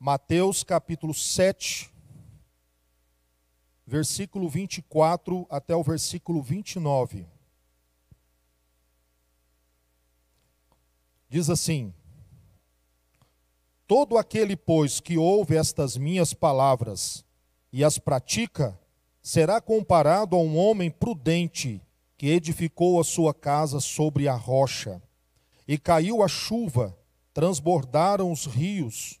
Mateus capítulo 7, versículo 24 até o versículo 29. Diz assim: Todo aquele, pois, que ouve estas minhas palavras e as pratica, será comparado a um homem prudente que edificou a sua casa sobre a rocha. E caiu a chuva, transbordaram os rios,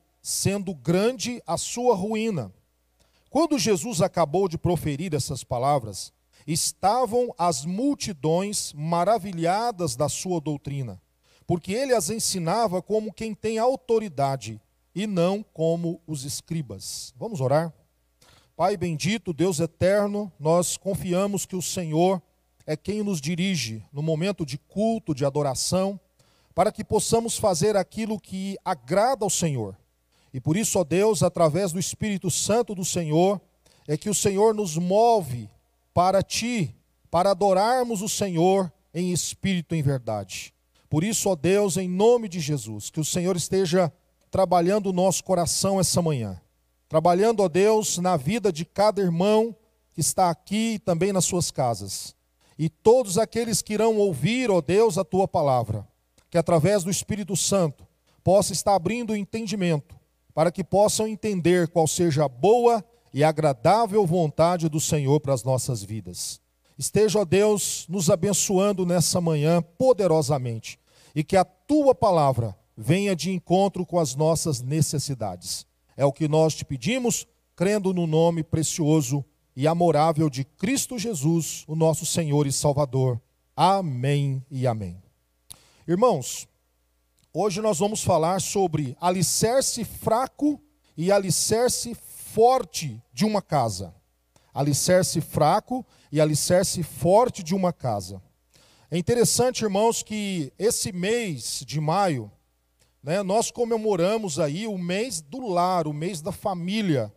sendo grande a sua ruína. Quando Jesus acabou de proferir essas palavras, estavam as multidões maravilhadas da sua doutrina, porque ele as ensinava como quem tem autoridade e não como os escribas. Vamos orar? Pai bendito, Deus eterno, nós confiamos que o Senhor é quem nos dirige no momento de culto, de adoração, para que possamos fazer aquilo que agrada ao Senhor e por isso, ó Deus, através do Espírito Santo do Senhor, é que o Senhor nos move para ti, para adorarmos o Senhor em espírito e em verdade. Por isso, ó Deus, em nome de Jesus, que o Senhor esteja trabalhando o nosso coração essa manhã. Trabalhando, ó Deus, na vida de cada irmão que está aqui e também nas suas casas. E todos aqueles que irão ouvir, ó Deus, a tua palavra, que através do Espírito Santo possa estar abrindo o entendimento para que possam entender qual seja a boa e agradável vontade do Senhor para as nossas vidas. Esteja, ó Deus, nos abençoando nessa manhã poderosamente e que a tua palavra venha de encontro com as nossas necessidades. É o que nós te pedimos, crendo no nome precioso e amorável de Cristo Jesus, o nosso Senhor e Salvador. Amém e amém. Irmãos, Hoje nós vamos falar sobre alicerce fraco e alicerce forte de uma casa. Alicerce fraco e alicerce forte de uma casa. É interessante, irmãos, que esse mês de maio, né, nós comemoramos aí o mês do lar, o mês da família,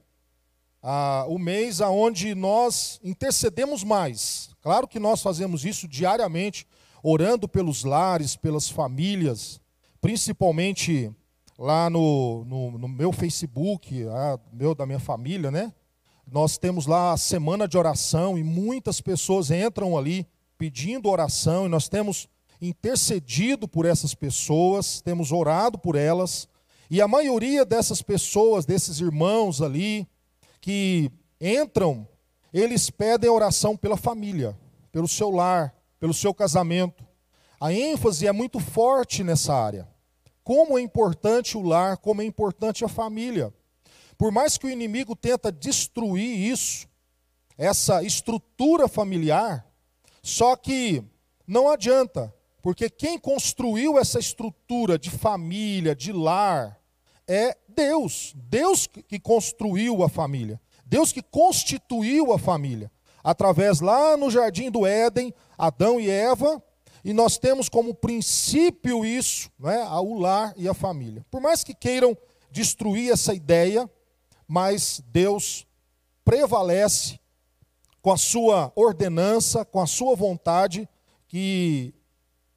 ah, o mês aonde nós intercedemos mais. Claro que nós fazemos isso diariamente, orando pelos lares, pelas famílias, principalmente lá no, no, no meu Facebook, ah, meu da minha família, né? Nós temos lá a semana de oração e muitas pessoas entram ali pedindo oração e nós temos intercedido por essas pessoas, temos orado por elas, e a maioria dessas pessoas, desses irmãos ali, que entram, eles pedem oração pela família, pelo seu lar, pelo seu casamento. A ênfase é muito forte nessa área como é importante o lar, como é importante a família. Por mais que o inimigo tenta destruir isso, essa estrutura familiar, só que não adianta, porque quem construiu essa estrutura de família, de lar, é Deus. Deus que construiu a família. Deus que constituiu a família. Através lá no jardim do Éden, Adão e Eva e nós temos como princípio isso, né, o lar e a família. Por mais que queiram destruir essa ideia, mas Deus prevalece com a sua ordenança, com a sua vontade que,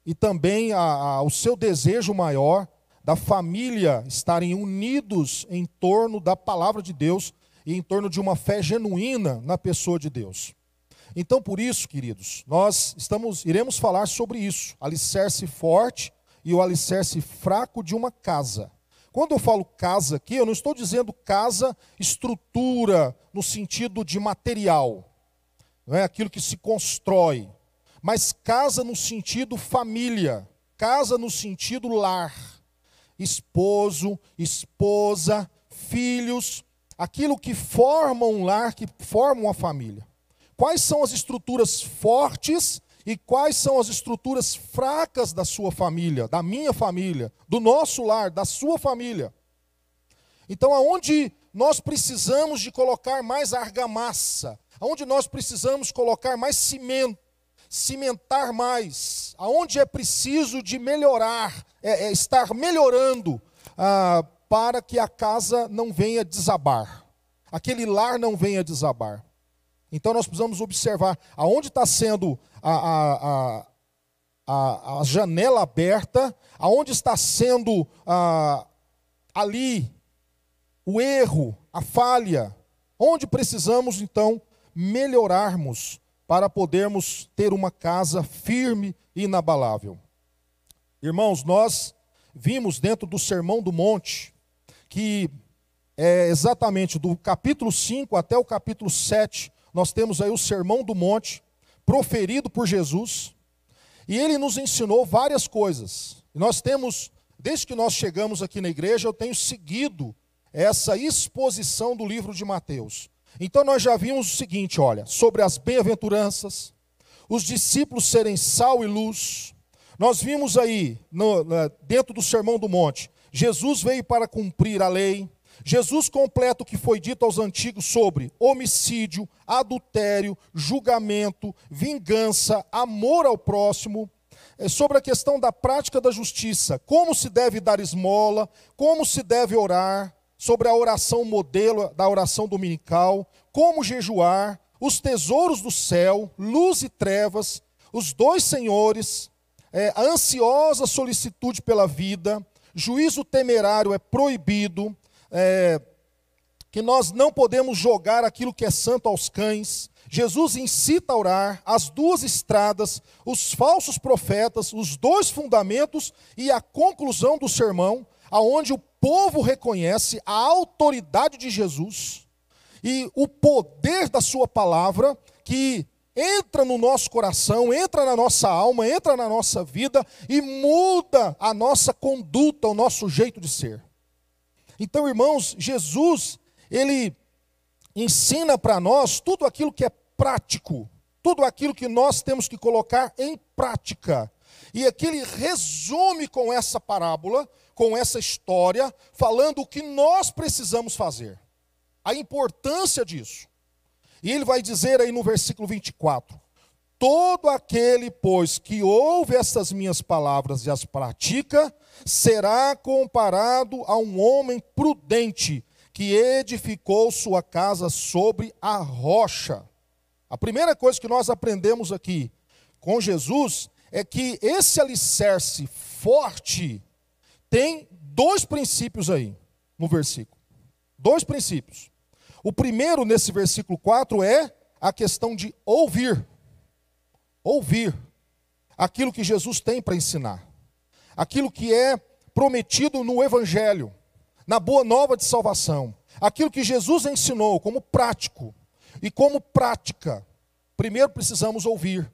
e também a, a, o seu desejo maior da família estarem unidos em torno da palavra de Deus e em torno de uma fé genuína na pessoa de Deus. Então, por isso, queridos, nós estamos, iremos falar sobre isso, alicerce forte e o alicerce fraco de uma casa. Quando eu falo casa aqui, eu não estou dizendo casa, estrutura, no sentido de material, não é? Aquilo que se constrói, mas casa no sentido família, casa no sentido lar, esposo, esposa, filhos, aquilo que forma um lar, que forma uma família quais são as estruturas fortes e quais são as estruturas fracas da sua família, da minha família, do nosso lar, da sua família. Então, aonde nós precisamos de colocar mais argamassa, aonde nós precisamos colocar mais cimento, cimentar mais, aonde é preciso de melhorar, é, é estar melhorando ah, para que a casa não venha desabar, aquele lar não venha desabar. Então nós precisamos observar aonde está sendo a, a, a, a, janela aberta, aonde está sendo a, ali o erro, a falha, onde precisamos então melhorarmos para podermos ter uma casa firme e inabalável. Irmãos, nós vimos dentro do Sermão do Monte que é exatamente do capítulo 5 até o capítulo 7, nós temos aí o Sermão do Monte, proferido por Jesus, e ele nos ensinou várias coisas. nós temos, desde que nós chegamos aqui na igreja, eu tenho seguido essa exposição do livro de Mateus. Então nós já vimos o seguinte, olha, sobre as bem-aventuranças, os discípulos serem sal e luz. Nós vimos aí, no, dentro do Sermão do Monte, Jesus veio para cumprir a lei, Jesus completa o que foi dito aos antigos sobre homicídio, adultério, julgamento, vingança, amor ao próximo, é sobre a questão da prática da justiça, como se deve dar esmola, como se deve orar, sobre a oração modelo da oração dominical, como jejuar, os tesouros do céu, luz e trevas, os dois senhores, é, a ansiosa solicitude pela vida, juízo temerário é proibido, é, que nós não podemos jogar aquilo que é santo aos cães. Jesus incita a orar, as duas estradas, os falsos profetas, os dois fundamentos e a conclusão do sermão, aonde o povo reconhece a autoridade de Jesus e o poder da sua palavra que entra no nosso coração, entra na nossa alma, entra na nossa vida e muda a nossa conduta, o nosso jeito de ser. Então, irmãos, Jesus, ele ensina para nós tudo aquilo que é prático, tudo aquilo que nós temos que colocar em prática. E aqui ele resume com essa parábola, com essa história, falando o que nós precisamos fazer, a importância disso. E ele vai dizer aí no versículo 24: Todo aquele, pois, que ouve estas minhas palavras e as pratica, será comparado a um homem prudente que edificou sua casa sobre a rocha. A primeira coisa que nós aprendemos aqui com Jesus é que esse alicerce forte tem dois princípios aí no versículo. Dois princípios. O primeiro, nesse versículo 4, é a questão de ouvir ouvir aquilo que Jesus tem para ensinar, aquilo que é prometido no Evangelho, na boa nova de salvação, aquilo que Jesus ensinou como prático e como prática. Primeiro precisamos ouvir.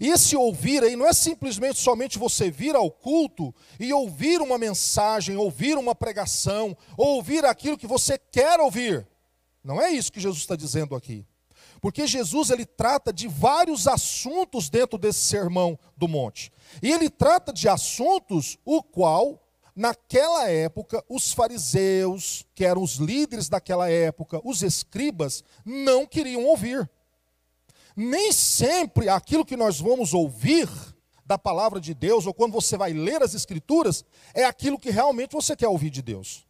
E esse ouvir aí não é simplesmente somente você vir ao culto e ouvir uma mensagem, ouvir uma pregação, ouvir aquilo que você quer ouvir. Não é isso que Jesus está dizendo aqui. Porque Jesus ele trata de vários assuntos dentro desse sermão do monte. E ele trata de assuntos o qual naquela época os fariseus, que eram os líderes daquela época, os escribas, não queriam ouvir. Nem sempre aquilo que nós vamos ouvir da palavra de Deus, ou quando você vai ler as escrituras, é aquilo que realmente você quer ouvir de Deus.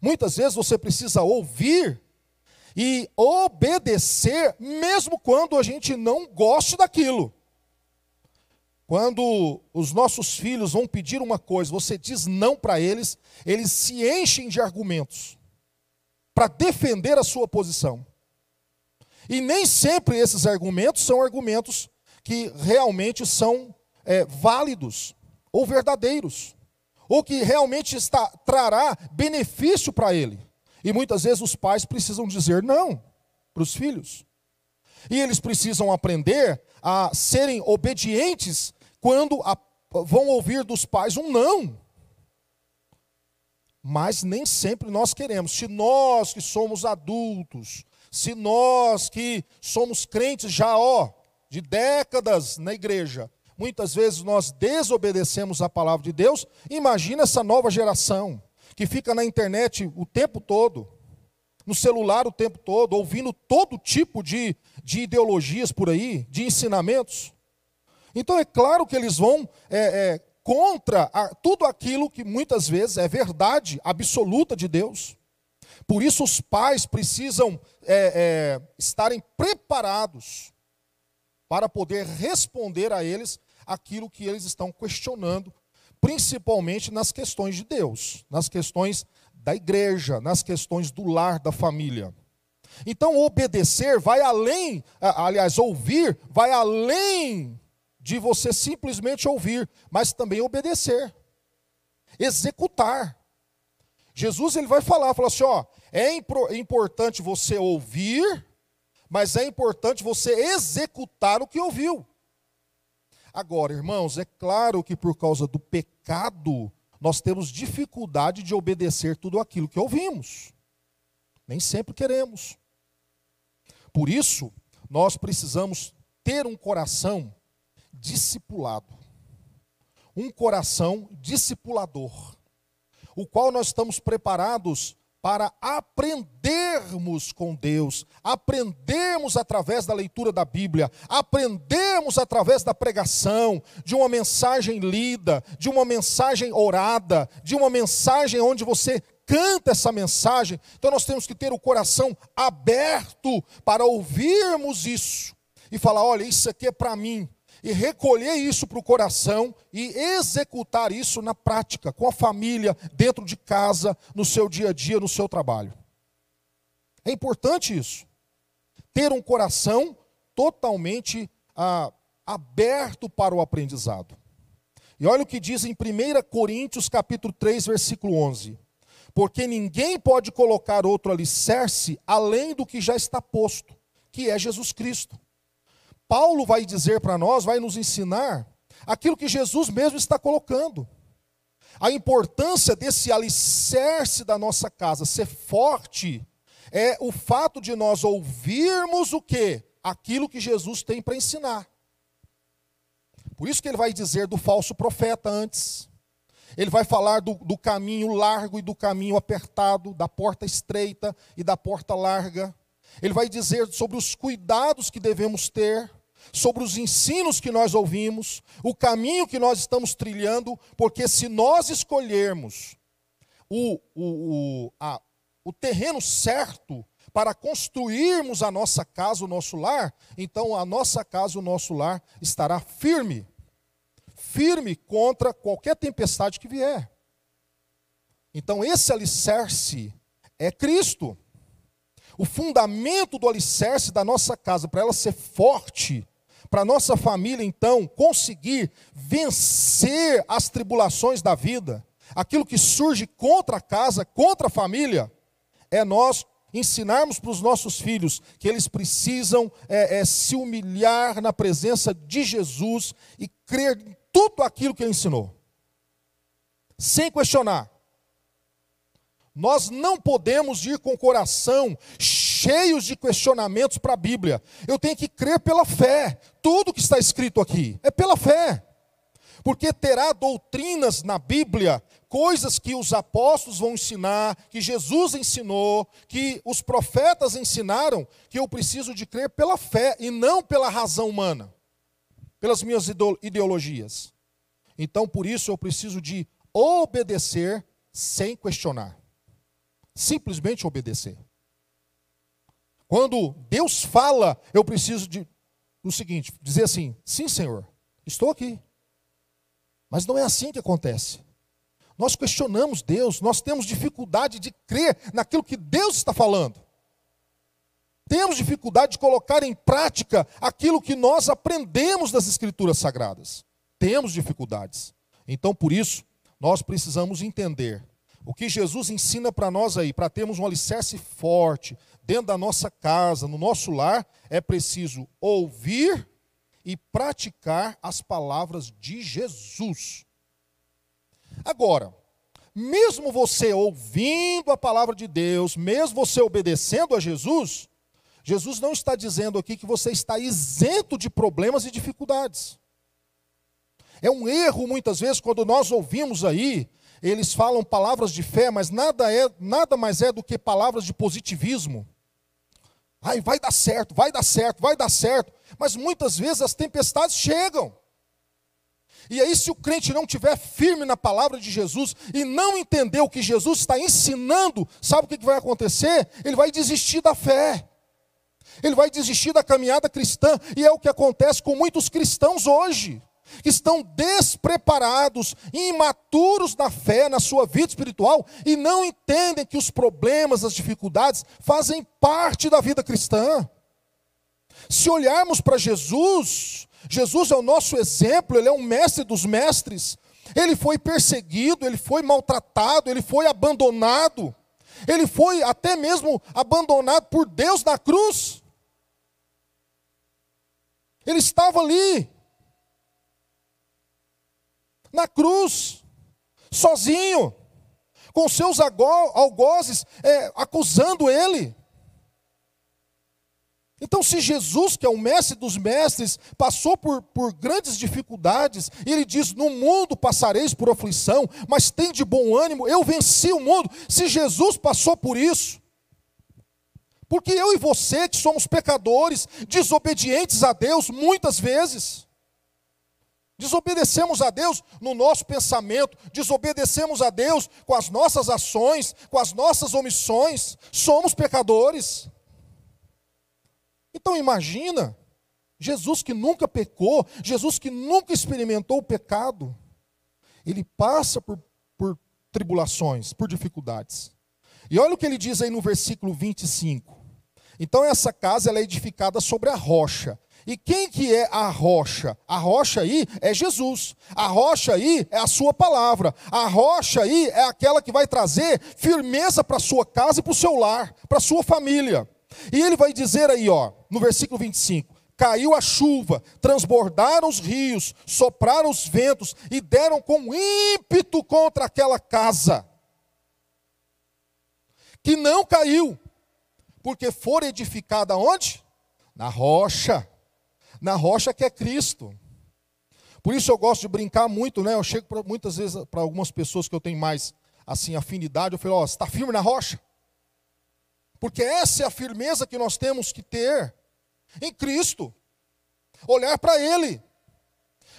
Muitas vezes você precisa ouvir e obedecer, mesmo quando a gente não goste daquilo. Quando os nossos filhos vão pedir uma coisa, você diz não para eles, eles se enchem de argumentos para defender a sua posição. E nem sempre esses argumentos são argumentos que realmente são é, válidos ou verdadeiros, ou que realmente está, trará benefício para ele. E muitas vezes os pais precisam dizer não para os filhos. E eles precisam aprender a serem obedientes quando a, vão ouvir dos pais um não. Mas nem sempre nós queremos. Se nós que somos adultos, se nós que somos crentes já, ó, de décadas na igreja, muitas vezes nós desobedecemos a palavra de Deus, imagina essa nova geração que fica na internet o tempo todo, no celular o tempo todo, ouvindo todo tipo de, de ideologias por aí, de ensinamentos. Então é claro que eles vão é, é, contra a, tudo aquilo que muitas vezes é verdade absoluta de Deus. Por isso os pais precisam é, é estarem preparados para poder responder a eles aquilo que eles estão questionando, principalmente nas questões de Deus, nas questões da igreja, nas questões do lar, da família. Então, obedecer vai além, aliás, ouvir vai além de você simplesmente ouvir, mas também obedecer, executar. Jesus ele vai falar, falar assim, ó, é importante você ouvir, mas é importante você executar o que ouviu. Agora, irmãos, é claro que por causa do pecado, nós temos dificuldade de obedecer tudo aquilo que ouvimos. Nem sempre queremos. Por isso, nós precisamos ter um coração discipulado. Um coração discipulador. O qual nós estamos preparados para aprendermos com Deus, aprendermos através da leitura da Bíblia, aprendermos através da pregação, de uma mensagem lida, de uma mensagem orada, de uma mensagem onde você canta essa mensagem. Então nós temos que ter o coração aberto para ouvirmos isso e falar: olha, isso aqui é para mim, e recolher isso para o coração e executar isso na prática, com a família, dentro de casa, no seu dia a dia, no seu trabalho. É importante isso. Ter um coração totalmente ah, aberto para o aprendizado. E olha o que diz em 1 Coríntios capítulo 3, versículo 11. Porque ninguém pode colocar outro alicerce além do que já está posto, que é Jesus Cristo. Paulo vai dizer para nós, vai nos ensinar aquilo que Jesus mesmo está colocando. A importância desse alicerce da nossa casa ser forte é o fato de nós ouvirmos o que? Aquilo que Jesus tem para ensinar. Por isso que ele vai dizer do falso profeta antes. Ele vai falar do, do caminho largo e do caminho apertado, da porta estreita e da porta larga. Ele vai dizer sobre os cuidados que devemos ter sobre os ensinos que nós ouvimos, o caminho que nós estamos trilhando, porque se nós escolhermos o, o, o, a, o terreno certo para construirmos a nossa casa, o nosso lar, então a nossa casa, o nosso lar estará firme firme contra qualquer tempestade que vier. Então, esse alicerce é Cristo. O fundamento do alicerce da nossa casa, para ela ser forte, para nossa família então conseguir vencer as tribulações da vida, aquilo que surge contra a casa, contra a família, é nós ensinarmos para os nossos filhos que eles precisam é, é, se humilhar na presença de Jesus e crer em tudo aquilo que ele ensinou, sem questionar. Nós não podemos ir com o coração cheios de questionamentos para a Bíblia. Eu tenho que crer pela fé. Tudo que está escrito aqui é pela fé. Porque terá doutrinas na Bíblia, coisas que os apóstolos vão ensinar, que Jesus ensinou, que os profetas ensinaram, que eu preciso de crer pela fé e não pela razão humana, pelas minhas ideologias. Então, por isso, eu preciso de obedecer sem questionar. Simplesmente obedecer. Quando Deus fala, eu preciso de o seguinte, dizer assim: "Sim, Senhor, estou aqui". Mas não é assim que acontece. Nós questionamos Deus, nós temos dificuldade de crer naquilo que Deus está falando. Temos dificuldade de colocar em prática aquilo que nós aprendemos das Escrituras Sagradas. Temos dificuldades. Então, por isso, nós precisamos entender o que Jesus ensina para nós aí, para termos um alicerce forte dentro da nossa casa, no nosso lar, é preciso ouvir e praticar as palavras de Jesus. Agora, mesmo você ouvindo a palavra de Deus, mesmo você obedecendo a Jesus, Jesus não está dizendo aqui que você está isento de problemas e dificuldades. É um erro muitas vezes quando nós ouvimos aí eles falam palavras de fé, mas nada, é, nada mais é do que palavras de positivismo. Ai, vai dar certo, vai dar certo, vai dar certo. Mas muitas vezes as tempestades chegam. E aí, se o crente não estiver firme na palavra de Jesus e não entender o que Jesus está ensinando, sabe o que vai acontecer? Ele vai desistir da fé. Ele vai desistir da caminhada cristã. E é o que acontece com muitos cristãos hoje estão despreparados, imaturos na fé, na sua vida espiritual, e não entendem que os problemas, as dificuldades fazem parte da vida cristã. Se olharmos para Jesus, Jesus é o nosso exemplo, ele é um mestre dos mestres. Ele foi perseguido, ele foi maltratado, ele foi abandonado. Ele foi até mesmo abandonado por Deus na cruz. Ele estava ali, na cruz, sozinho, com seus algozes é, acusando ele. Então, se Jesus, que é o mestre dos mestres, passou por, por grandes dificuldades, e ele diz: No mundo passareis por aflição, mas tem de bom ânimo, eu venci o mundo. Se Jesus passou por isso, porque eu e você, que somos pecadores, desobedientes a Deus, muitas vezes, Desobedecemos a Deus no nosso pensamento, desobedecemos a Deus com as nossas ações, com as nossas omissões. Somos pecadores. Então imagina, Jesus que nunca pecou, Jesus que nunca experimentou o pecado, ele passa por, por tribulações, por dificuldades. E olha o que ele diz aí no versículo 25. Então essa casa ela é edificada sobre a rocha. E quem que é a rocha? A rocha aí é Jesus. A rocha aí é a sua palavra. A rocha aí é aquela que vai trazer firmeza para a sua casa e para o seu lar, para a sua família. E ele vai dizer aí, ó, no versículo 25: Caiu a chuva, transbordaram os rios, sopraram os ventos e deram com ímpeto contra aquela casa. Que não caiu, porque for edificada onde? Na rocha na rocha que é Cristo. Por isso eu gosto de brincar muito, né? Eu chego pra, muitas vezes para algumas pessoas que eu tenho mais assim afinidade, eu falo, ó, oh, está firme na rocha? Porque essa é a firmeza que nós temos que ter em Cristo. Olhar para Ele.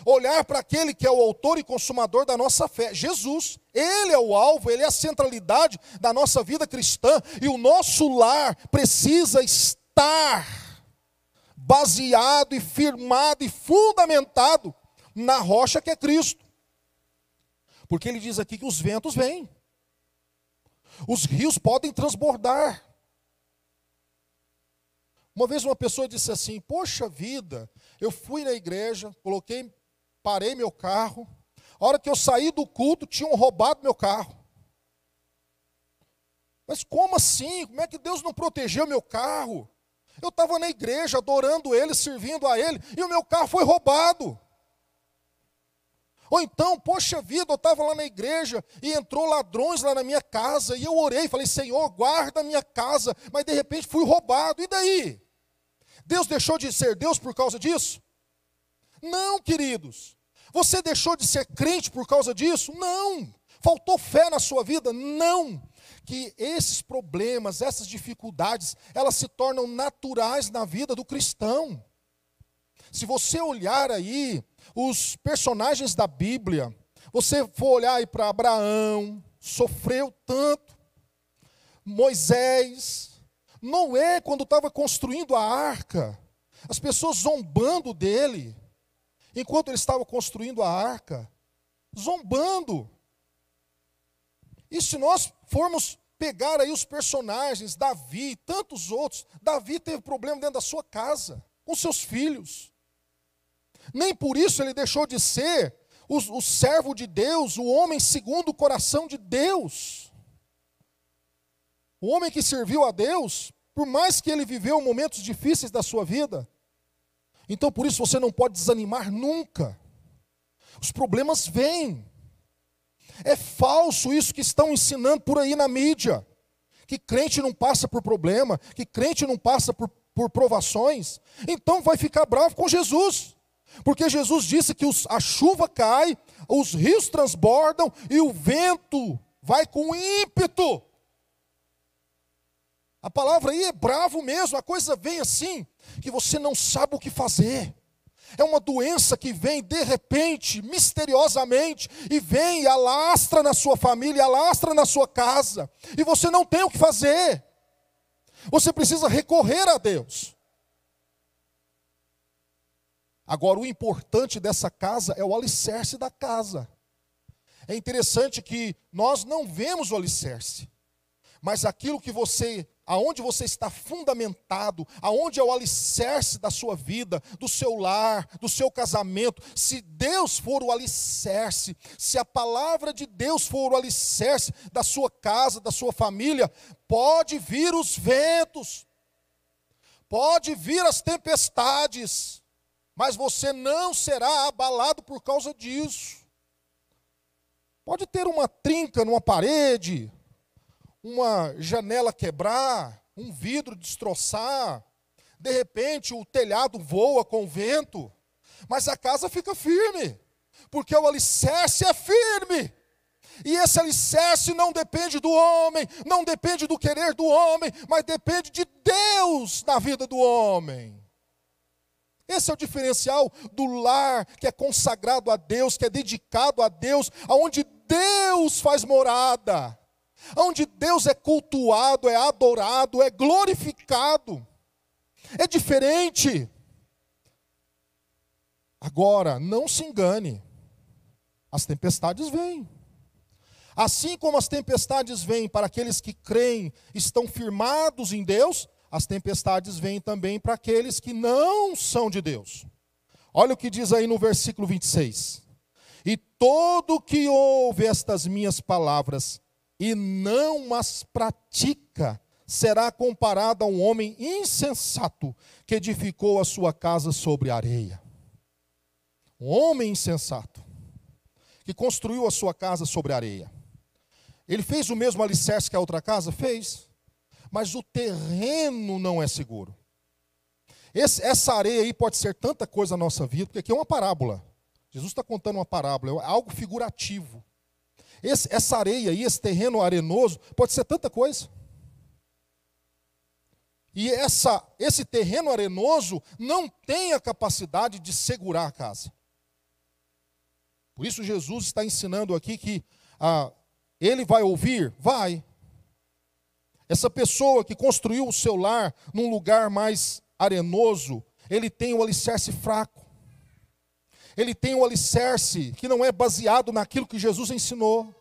Olhar para aquele que é o autor e consumador da nossa fé, Jesus. Ele é o alvo, ele é a centralidade da nossa vida cristã. E o nosso lar precisa estar baseado e firmado e fundamentado na rocha que é Cristo. Porque ele diz aqui que os ventos vêm, os rios podem transbordar. Uma vez uma pessoa disse assim: Poxa vida, eu fui na igreja, coloquei, parei meu carro. A hora que eu saí do culto, tinham roubado meu carro. Mas como assim? Como é que Deus não protegeu meu carro? Eu estava na igreja adorando Ele, servindo a Ele, e o meu carro foi roubado. Ou então, poxa vida, eu estava lá na igreja e entrou ladrões lá na minha casa, e eu orei, falei, Senhor, guarda a minha casa, mas de repente fui roubado, e daí? Deus deixou de ser Deus por causa disso? Não, queridos. Você deixou de ser crente por causa disso? Não. Faltou fé na sua vida? Não que esses problemas, essas dificuldades, elas se tornam naturais na vida do cristão. Se você olhar aí os personagens da Bíblia, você for olhar aí para Abraão, sofreu tanto, Moisés, Noé, quando estava construindo a arca, as pessoas zombando dele, enquanto ele estava construindo a arca, zombando. E se nós formos pegar aí os personagens, Davi e tantos outros, Davi teve problema dentro da sua casa, com seus filhos. Nem por isso ele deixou de ser o, o servo de Deus, o homem segundo o coração de Deus. O homem que serviu a Deus, por mais que ele viveu momentos difíceis da sua vida. Então por isso você não pode desanimar nunca. Os problemas vêm. É falso isso que estão ensinando por aí na mídia. Que crente não passa por problema, que crente não passa por, por provações. Então vai ficar bravo com Jesus. Porque Jesus disse que os, a chuva cai, os rios transbordam e o vento vai com ímpeto. A palavra aí é bravo mesmo, a coisa vem assim, que você não sabe o que fazer. É uma doença que vem de repente, misteriosamente, e vem e alastra na sua família, alastra na sua casa, e você não tem o que fazer. Você precisa recorrer a Deus. Agora, o importante dessa casa é o alicerce da casa. É interessante que nós não vemos o alicerce, mas aquilo que você, aonde você está fundamentado, aonde é o alicerce da sua vida, do seu lar, do seu casamento, se Deus for o alicerce, se a palavra de Deus for o alicerce da sua casa, da sua família, pode vir os ventos, pode vir as tempestades, mas você não será abalado por causa disso. Pode ter uma trinca numa parede, uma janela quebrar, um vidro destroçar, de repente o telhado voa com o vento, mas a casa fica firme, porque o alicerce é firme. E esse alicerce não depende do homem, não depende do querer do homem, mas depende de Deus na vida do homem. Esse é o diferencial do lar que é consagrado a Deus, que é dedicado a Deus, aonde Deus faz morada, onde Deus é cultuado, é adorado, é glorificado. É diferente. Agora, não se engane, as tempestades vêm. Assim como as tempestades vêm para aqueles que creem, estão firmados em Deus, as tempestades vêm também para aqueles que não são de Deus. Olha o que diz aí no versículo 26. E todo que ouve estas minhas palavras e não as pratica, será comparado a um homem insensato que edificou a sua casa sobre areia. Um homem insensato que construiu a sua casa sobre areia. Ele fez o mesmo alicerce que a outra casa? Fez mas o terreno não é seguro. Esse, essa areia aí pode ser tanta coisa na nossa vida, porque aqui é uma parábola. Jesus está contando uma parábola, é algo figurativo. Esse, essa areia aí, esse terreno arenoso, pode ser tanta coisa. E essa, esse terreno arenoso não tem a capacidade de segurar a casa. Por isso Jesus está ensinando aqui que ah, ele vai ouvir? Vai. Essa pessoa que construiu o seu lar num lugar mais arenoso, ele tem o alicerce fraco. Ele tem o alicerce que não é baseado naquilo que Jesus ensinou.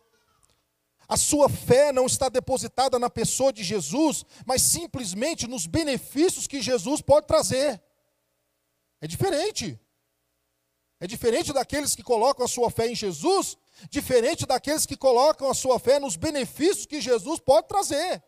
A sua fé não está depositada na pessoa de Jesus, mas simplesmente nos benefícios que Jesus pode trazer. É diferente. É diferente daqueles que colocam a sua fé em Jesus, diferente daqueles que colocam a sua fé nos benefícios que Jesus pode trazer.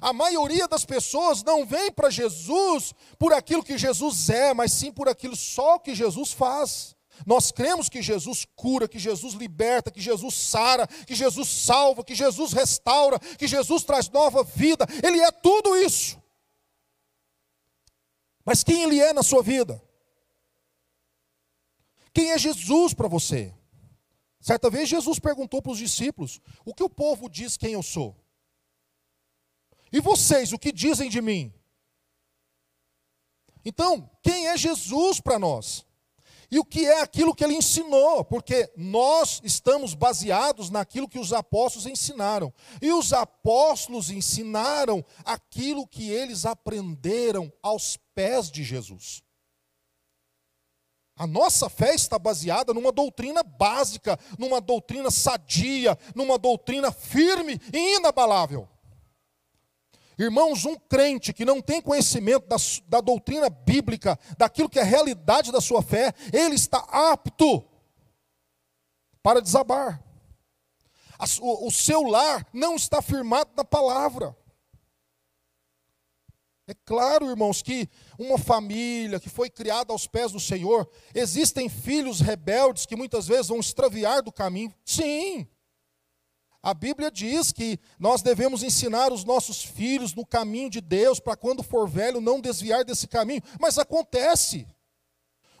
A maioria das pessoas não vem para Jesus por aquilo que Jesus é, mas sim por aquilo só que Jesus faz. Nós cremos que Jesus cura, que Jesus liberta, que Jesus sara, que Jesus salva, que Jesus restaura, que Jesus traz nova vida. Ele é tudo isso. Mas quem ele é na sua vida? Quem é Jesus para você? Certa vez Jesus perguntou para os discípulos: O que o povo diz quem eu sou? E vocês, o que dizem de mim? Então, quem é Jesus para nós? E o que é aquilo que ele ensinou? Porque nós estamos baseados naquilo que os apóstolos ensinaram. E os apóstolos ensinaram aquilo que eles aprenderam aos pés de Jesus. A nossa fé está baseada numa doutrina básica, numa doutrina sadia, numa doutrina firme e inabalável. Irmãos, um crente que não tem conhecimento da, da doutrina bíblica, daquilo que é a realidade da sua fé, ele está apto para desabar. O, o seu lar não está firmado na palavra. É claro, irmãos, que uma família que foi criada aos pés do Senhor, existem filhos rebeldes que muitas vezes vão extraviar do caminho. Sim, a Bíblia diz que nós devemos ensinar os nossos filhos no caminho de Deus, para quando for velho não desviar desse caminho. Mas acontece.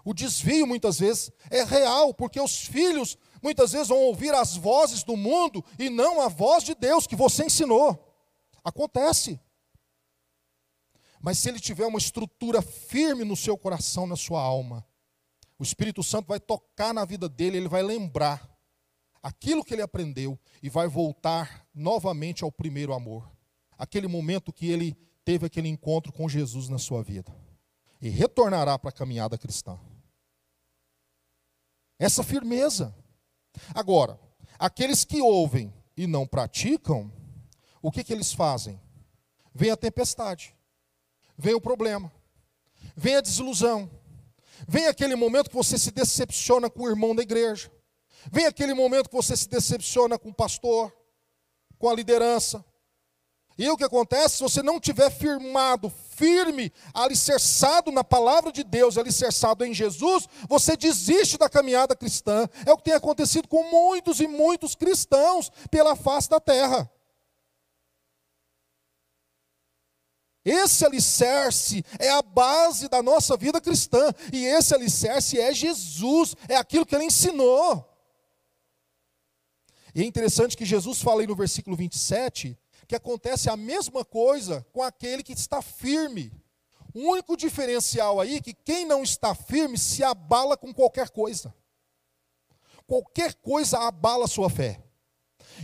O desvio muitas vezes é real, porque os filhos muitas vezes vão ouvir as vozes do mundo e não a voz de Deus que você ensinou. Acontece. Mas se ele tiver uma estrutura firme no seu coração, na sua alma, o Espírito Santo vai tocar na vida dele, ele vai lembrar aquilo que ele aprendeu e vai voltar novamente ao primeiro amor. Aquele momento que ele teve aquele encontro com Jesus na sua vida. E retornará para a caminhada cristã. Essa firmeza. Agora, aqueles que ouvem e não praticam, o que, que eles fazem? Vem a tempestade, vem o problema, vem a desilusão, vem aquele momento que você se decepciona com o irmão da igreja, vem aquele momento que você se decepciona com o pastor, com a liderança, e o que acontece? Se você não tiver firmado, firme, alicerçado na palavra de Deus, alicerçado em Jesus, você desiste da caminhada cristã. É o que tem acontecido com muitos e muitos cristãos pela face da terra. Esse alicerce é a base da nossa vida cristã, e esse alicerce é Jesus, é aquilo que ele ensinou. E é interessante que Jesus fala aí no versículo 27 que acontece a mesma coisa com aquele que está firme. O único diferencial aí é que quem não está firme se abala com qualquer coisa. Qualquer coisa abala a sua fé.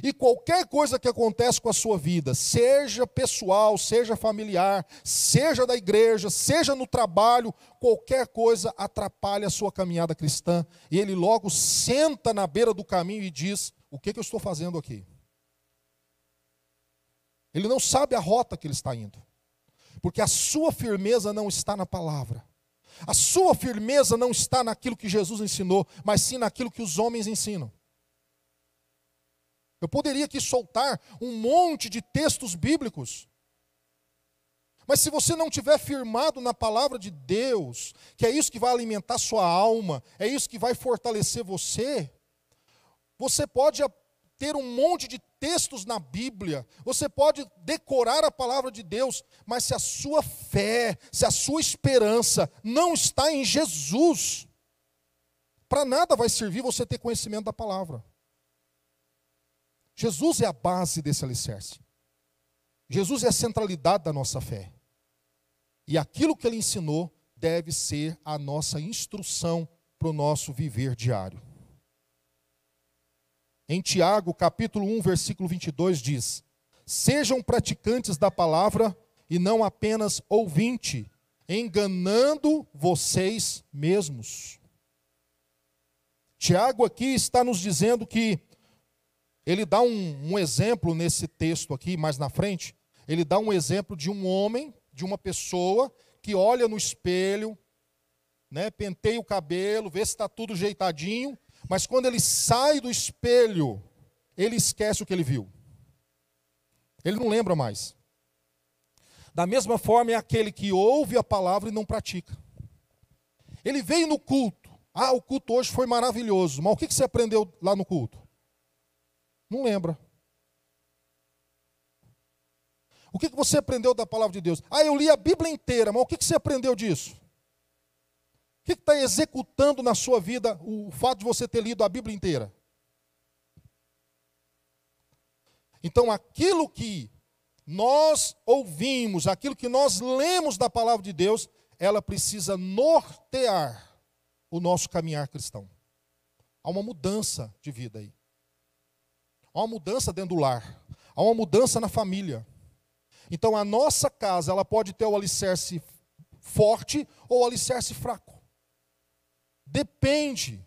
E qualquer coisa que acontece com a sua vida, seja pessoal, seja familiar, seja da igreja, seja no trabalho, qualquer coisa atrapalha a sua caminhada cristã. E ele logo senta na beira do caminho e diz: O que, que eu estou fazendo aqui? Ele não sabe a rota que ele está indo. Porque a sua firmeza não está na palavra. A sua firmeza não está naquilo que Jesus ensinou, mas sim naquilo que os homens ensinam. Eu poderia aqui soltar um monte de textos bíblicos. Mas se você não tiver firmado na palavra de Deus, que é isso que vai alimentar sua alma, é isso que vai fortalecer você, você pode ter um monte de textos na Bíblia, você pode decorar a palavra de Deus, mas se a sua fé, se a sua esperança não está em Jesus, para nada vai servir você ter conhecimento da palavra. Jesus é a base desse alicerce. Jesus é a centralidade da nossa fé. E aquilo que ele ensinou deve ser a nossa instrução para o nosso viver diário. Em Tiago, capítulo 1, versículo 22 diz: Sejam praticantes da palavra e não apenas ouvinte, enganando vocês mesmos. Tiago aqui está nos dizendo que ele dá um, um, exemplo nesse texto aqui, mais na frente. Ele dá um exemplo de um homem, de uma pessoa que olha no espelho, né, penteia o cabelo, vê se está tudo jeitadinho, mas quando ele sai do espelho, ele esquece o que ele viu. Ele não lembra mais. Da mesma forma é aquele que ouve a palavra e não pratica. Ele veio no culto. Ah, o culto hoje foi maravilhoso. Mas o que você aprendeu lá no culto? Não lembra. O que você aprendeu da palavra de Deus? Ah, eu li a Bíblia inteira, mas o que você aprendeu disso? Que está executando na sua vida o fato de você ter lido a Bíblia inteira? Então, aquilo que nós ouvimos, aquilo que nós lemos da palavra de Deus, ela precisa nortear o nosso caminhar cristão. Há uma mudança de vida aí. Há uma mudança dentro do lar. Há uma mudança na família. Então, a nossa casa, ela pode ter o alicerce forte ou o alicerce fraco. Depende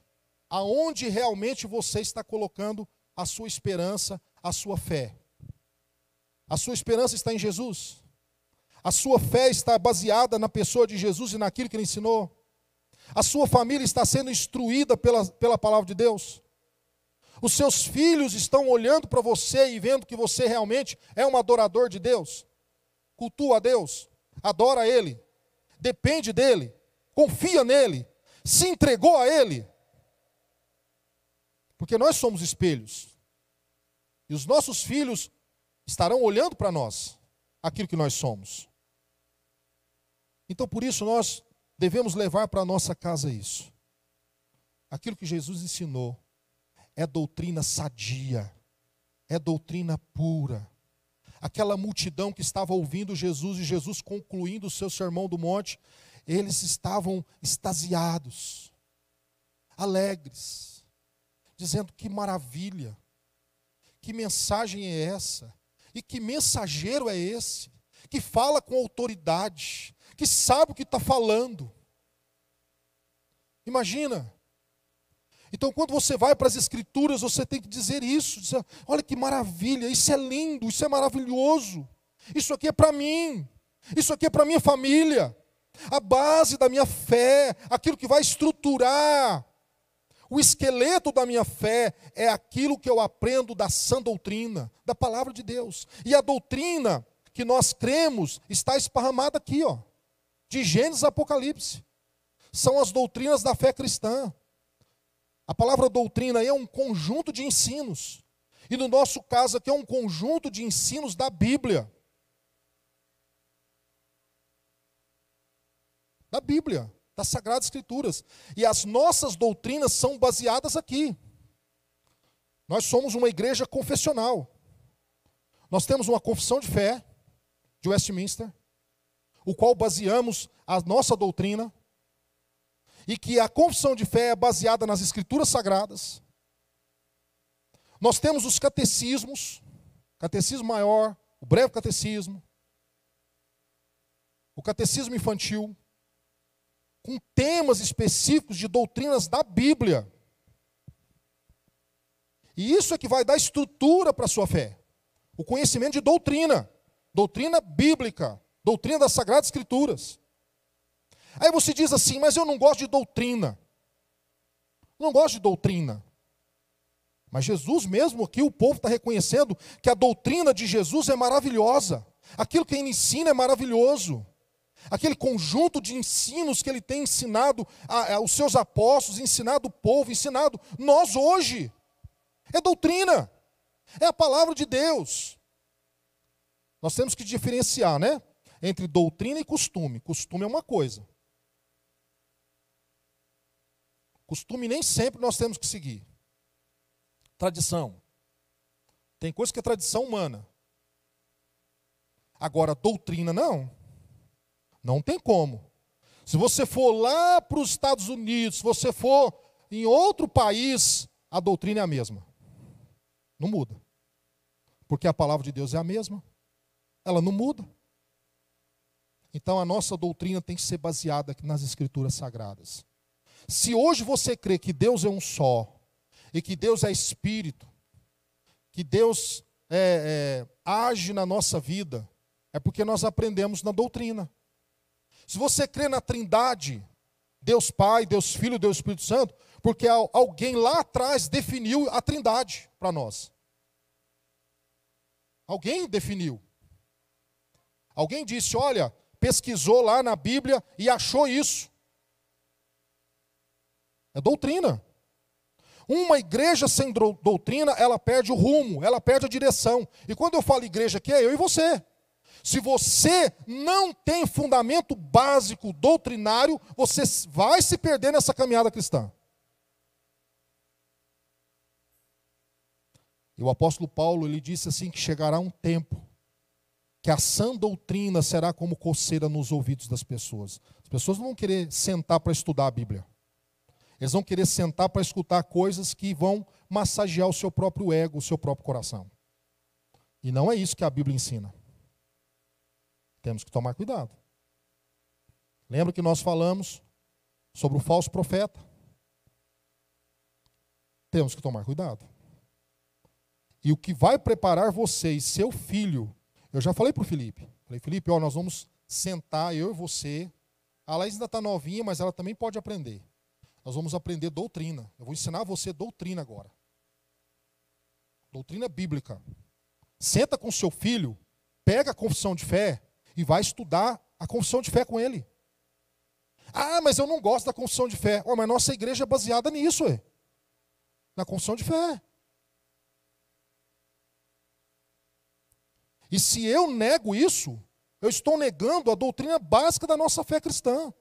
aonde realmente você está colocando a sua esperança, a sua fé. A sua esperança está em Jesus. A sua fé está baseada na pessoa de Jesus e naquilo que ele ensinou. A sua família está sendo instruída pela, pela palavra de Deus. Os seus filhos estão olhando para você e vendo que você realmente é um adorador de Deus. Cultua a Deus, adora a Ele, depende dEle, confia nele, se entregou a Ele. Porque nós somos espelhos. E os nossos filhos estarão olhando para nós, aquilo que nós somos. Então, por isso, nós devemos levar para a nossa casa isso. Aquilo que Jesus ensinou é doutrina sadia, é doutrina pura. Aquela multidão que estava ouvindo Jesus e Jesus concluindo o seu sermão do monte, eles estavam extasiados, alegres, dizendo que maravilha, que mensagem é essa? E que mensageiro é esse? Que fala com autoridade, que sabe o que está falando. Imagina. Então, quando você vai para as Escrituras, você tem que dizer isso: dizer, olha que maravilha, isso é lindo, isso é maravilhoso, isso aqui é para mim, isso aqui é para minha família, a base da minha fé, aquilo que vai estruturar o esqueleto da minha fé é aquilo que eu aprendo da sã doutrina, da palavra de Deus. E a doutrina que nós cremos está esparramada aqui, ó, de Gênesis a Apocalipse. São as doutrinas da fé cristã. A palavra doutrina é um conjunto de ensinos. E no nosso caso aqui é um conjunto de ensinos da Bíblia. Da Bíblia das Sagradas Escrituras. E as nossas doutrinas são baseadas aqui. Nós somos uma igreja confessional. Nós temos uma confissão de fé de Westminster, o qual baseamos a nossa doutrina, e que a confissão de fé é baseada nas Escrituras Sagradas. Nós temos os catecismos, catecismo maior, o breve catecismo, o catecismo infantil, com temas específicos de doutrinas da Bíblia. E isso é que vai dar estrutura para a sua fé. O conhecimento de doutrina, doutrina bíblica, doutrina das Sagradas Escrituras. Aí você diz assim, mas eu não gosto de doutrina. Não gosto de doutrina. Mas Jesus mesmo aqui, o povo está reconhecendo que a doutrina de Jesus é maravilhosa. Aquilo que ele ensina é maravilhoso aquele conjunto de ensinos que ele tem ensinado aos seus apóstolos, ensinado o povo, ensinado nós hoje. É doutrina, é a palavra de Deus. Nós temos que diferenciar, né? Entre doutrina e costume. Costume é uma coisa. Costume nem sempre nós temos que seguir. Tradição. Tem coisa que é tradição humana. Agora, doutrina não. Não tem como. Se você for lá para os Estados Unidos, se você for em outro país, a doutrina é a mesma. Não muda. Porque a palavra de Deus é a mesma. Ela não muda. Então a nossa doutrina tem que ser baseada nas escrituras sagradas. Se hoje você crê que Deus é um só, e que Deus é espírito, que Deus é, é, age na nossa vida, é porque nós aprendemos na doutrina. Se você crê na Trindade, Deus Pai, Deus Filho, Deus Espírito Santo, porque alguém lá atrás definiu a Trindade para nós. Alguém definiu. Alguém disse: olha, pesquisou lá na Bíblia e achou isso. É doutrina. Uma igreja sem doutrina, ela perde o rumo, ela perde a direção. E quando eu falo igreja aqui, é eu e você. Se você não tem fundamento básico doutrinário, você vai se perder nessa caminhada cristã. E o apóstolo Paulo ele disse assim que chegará um tempo que a sã doutrina será como coceira nos ouvidos das pessoas. As pessoas não vão querer sentar para estudar a Bíblia. Eles vão querer sentar para escutar coisas que vão massagear o seu próprio ego, o seu próprio coração. E não é isso que a Bíblia ensina. Temos que tomar cuidado. Lembra que nós falamos sobre o falso profeta? Temos que tomar cuidado. E o que vai preparar você e seu filho, eu já falei para o Felipe. Falei, Felipe, ó, nós vamos sentar, eu e você. A Laís ainda está novinha, mas ela também pode aprender. Nós vamos aprender doutrina. Eu vou ensinar você doutrina agora. Doutrina bíblica. Senta com seu filho, pega a confissão de fé, e vai estudar a confissão de fé com ele. Ah, mas eu não gosto da confissão de fé. Oh, mas nossa igreja é baseada nisso, é. na confissão de fé. E se eu nego isso, eu estou negando a doutrina básica da nossa fé cristã.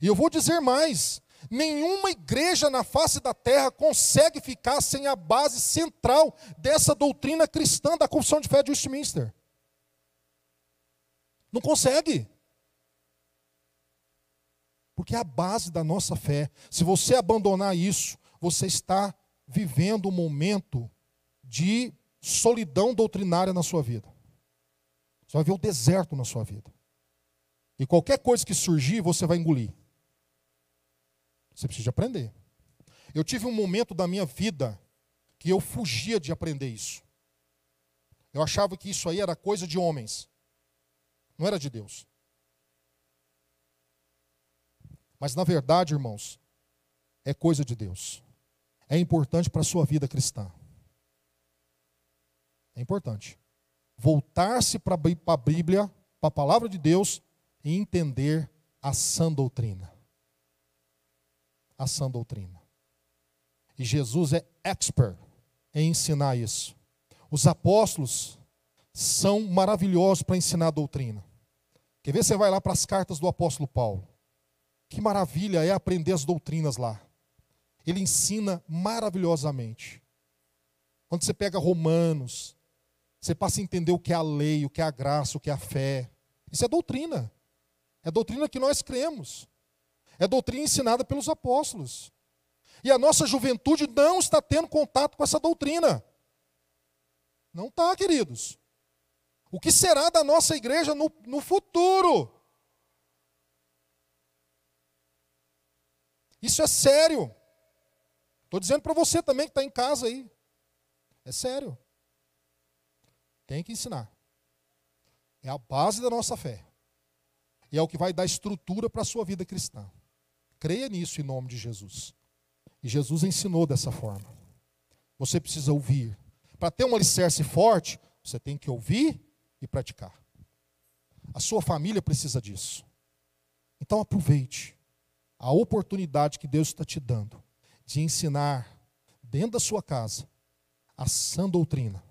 E eu vou dizer mais: nenhuma igreja na face da terra consegue ficar sem a base central dessa doutrina cristã da confissão de fé de Westminster. Não consegue. Porque é a base da nossa fé. Se você abandonar isso, você está vivendo um momento de solidão doutrinária na sua vida. Você vai ver o deserto na sua vida. E qualquer coisa que surgir, você vai engolir. Você precisa aprender. Eu tive um momento da minha vida que eu fugia de aprender isso. Eu achava que isso aí era coisa de homens. Não era de Deus. Mas na verdade, irmãos, é coisa de Deus. É importante para a sua vida cristã. É importante. Voltar-se para a Bíblia, para a palavra de Deus e entender a sã doutrina. A sã doutrina. E Jesus é expert em ensinar isso. Os apóstolos são maravilhosos para ensinar a doutrina. Quer ver? Você vai lá para as cartas do apóstolo Paulo. Que maravilha é aprender as doutrinas lá. Ele ensina maravilhosamente. Quando você pega Romanos, você passa a entender o que é a lei, o que é a graça, o que é a fé. Isso é doutrina. É doutrina que nós cremos. É doutrina ensinada pelos apóstolos. E a nossa juventude não está tendo contato com essa doutrina. Não está, queridos. O que será da nossa igreja no, no futuro? Isso é sério. Estou dizendo para você também que está em casa aí. É sério. Tem que ensinar. É a base da nossa fé. E é o que vai dar estrutura para a sua vida cristã. Creia nisso em nome de Jesus. E Jesus ensinou dessa forma. Você precisa ouvir. Para ter um alicerce forte, você tem que ouvir e praticar. A sua família precisa disso. Então aproveite a oportunidade que Deus está te dando de ensinar dentro da sua casa a sã doutrina,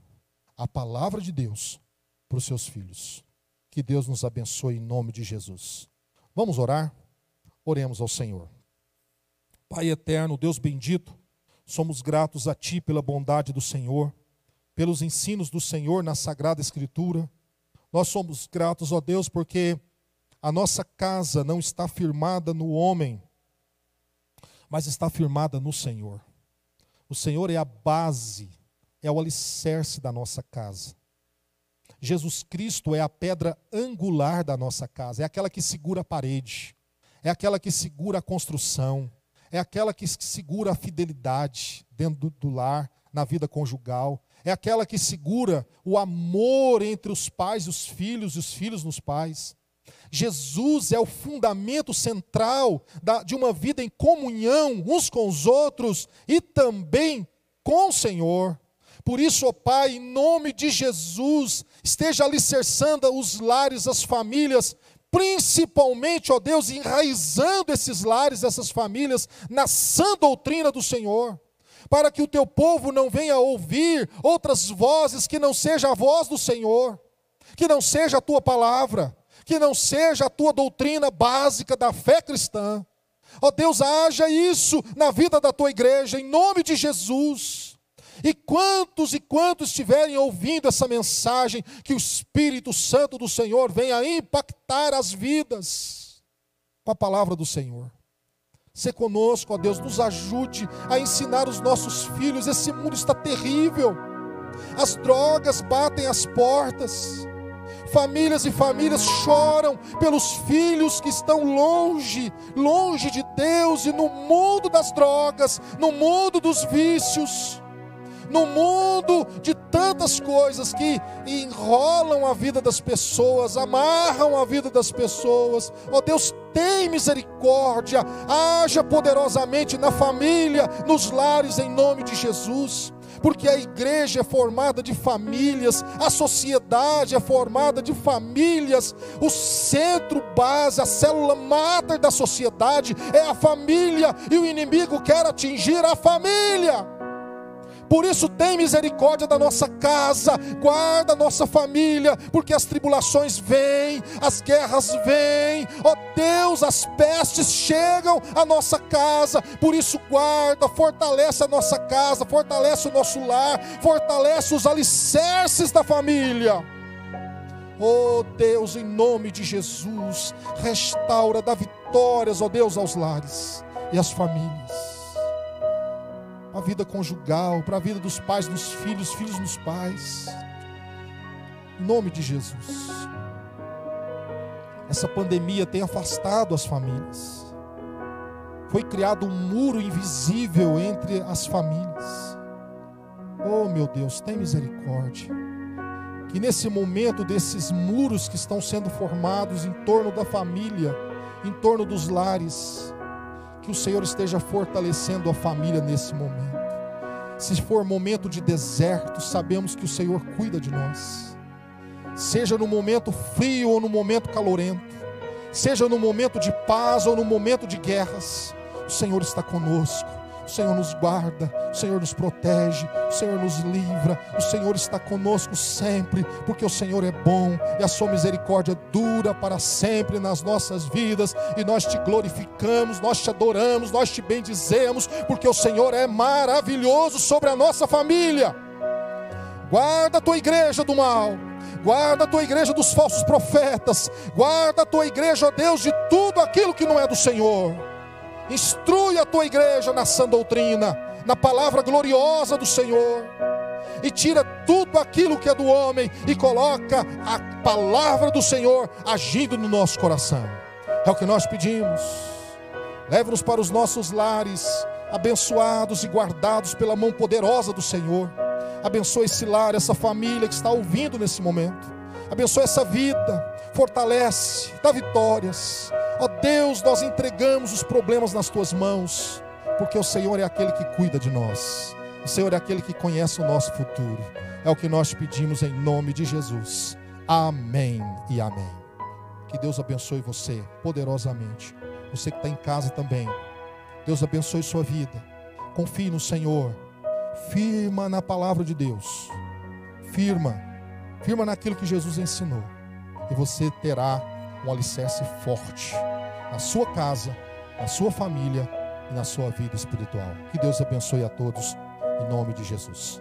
a palavra de Deus para os seus filhos. Que Deus nos abençoe em nome de Jesus. Vamos orar? Oremos ao Senhor. Pai eterno, Deus bendito, somos gratos a Ti pela bondade do Senhor, pelos ensinos do Senhor na Sagrada Escritura. Nós somos gratos, ó Deus, porque a nossa casa não está firmada no homem, mas está firmada no Senhor. O Senhor é a base, é o alicerce da nossa casa. Jesus Cristo é a pedra angular da nossa casa, é aquela que segura a parede, é aquela que segura a construção, é aquela que segura a fidelidade dentro do, lar, na vida conjugal, é aquela que segura o amor entre os pais e os filhos, e os filhos nos pais. Jesus é o fundamento central da, de uma vida em comunhão uns com os outros e também com o Senhor. Por isso, ó Pai, em nome de Jesus, esteja alicerçando os lares, as famílias, principalmente, ó Deus, enraizando esses lares, essas famílias, na sã doutrina do Senhor para que o teu povo não venha ouvir outras vozes que não seja a voz do Senhor, que não seja a tua palavra, que não seja a tua doutrina básica da fé cristã. Ó oh Deus, haja isso na vida da tua igreja, em nome de Jesus. E quantos e quantos estiverem ouvindo essa mensagem, que o Espírito Santo do Senhor venha impactar as vidas com a palavra do Senhor. Se conosco, ó Deus, nos ajude a ensinar os nossos filhos. Esse mundo está terrível. As drogas batem as portas. Famílias e famílias choram pelos filhos que estão longe, longe de Deus e no mundo das drogas, no mundo dos vícios no mundo de tantas coisas que enrolam a vida das pessoas, amarram a vida das pessoas. Ó oh, Deus, tem misericórdia, haja poderosamente na família, nos lares, em nome de Jesus porque a igreja é formada de famílias, a sociedade é formada de famílias, o centro base, a célula máter da sociedade é a família, e o inimigo quer atingir a família. Por isso, tem misericórdia da nossa casa, guarda a nossa família, porque as tribulações vêm, as guerras vêm, ó Deus, as pestes chegam à nossa casa. Por isso, guarda, fortalece a nossa casa, fortalece o nosso lar, fortalece os alicerces da família. Oh Deus, em nome de Jesus, restaura, dá vitórias, ó oh Deus, aos lares e às famílias. A vida conjugal, para a vida dos pais nos filhos, filhos nos pais. Em nome de Jesus. Essa pandemia tem afastado as famílias. Foi criado um muro invisível entre as famílias. Oh, meu Deus, tem misericórdia que nesse momento desses muros que estão sendo formados em torno da família, em torno dos lares, que o Senhor esteja fortalecendo a família nesse momento. Se for momento de deserto, sabemos que o Senhor cuida de nós. Seja no momento frio ou no momento calorento, seja no momento de paz ou no momento de guerras, o Senhor está conosco o Senhor nos guarda, o Senhor nos protege, o Senhor nos livra, o Senhor está conosco sempre, porque o Senhor é bom e a sua misericórdia dura para sempre nas nossas vidas, e nós te glorificamos, nós te adoramos, nós te bendizemos, porque o Senhor é maravilhoso sobre a nossa família. Guarda a tua igreja do mal. Guarda a tua igreja dos falsos profetas. Guarda a tua igreja, ó Deus, de tudo aquilo que não é do Senhor. Instrui a tua igreja na sã doutrina, na palavra gloriosa do Senhor. E tira tudo aquilo que é do homem e coloca a palavra do Senhor agindo no nosso coração. É o que nós pedimos. Leve-nos para os nossos lares, abençoados e guardados pela mão poderosa do Senhor. Abençoe esse lar, essa família que está ouvindo nesse momento. Abençoe essa vida, fortalece, dá vitórias. Ó Deus, nós entregamos os problemas nas tuas mãos, porque o Senhor é aquele que cuida de nós. O Senhor é aquele que conhece o nosso futuro. É o que nós pedimos em nome de Jesus. Amém e amém. Que Deus abençoe você poderosamente. Você que está em casa também. Deus abençoe sua vida. Confie no Senhor. Firma na palavra de Deus. Firma. Firma naquilo que Jesus ensinou. E você terá um alicerce forte na sua casa, na sua família e na sua vida espiritual. Que Deus abençoe a todos, em nome de Jesus.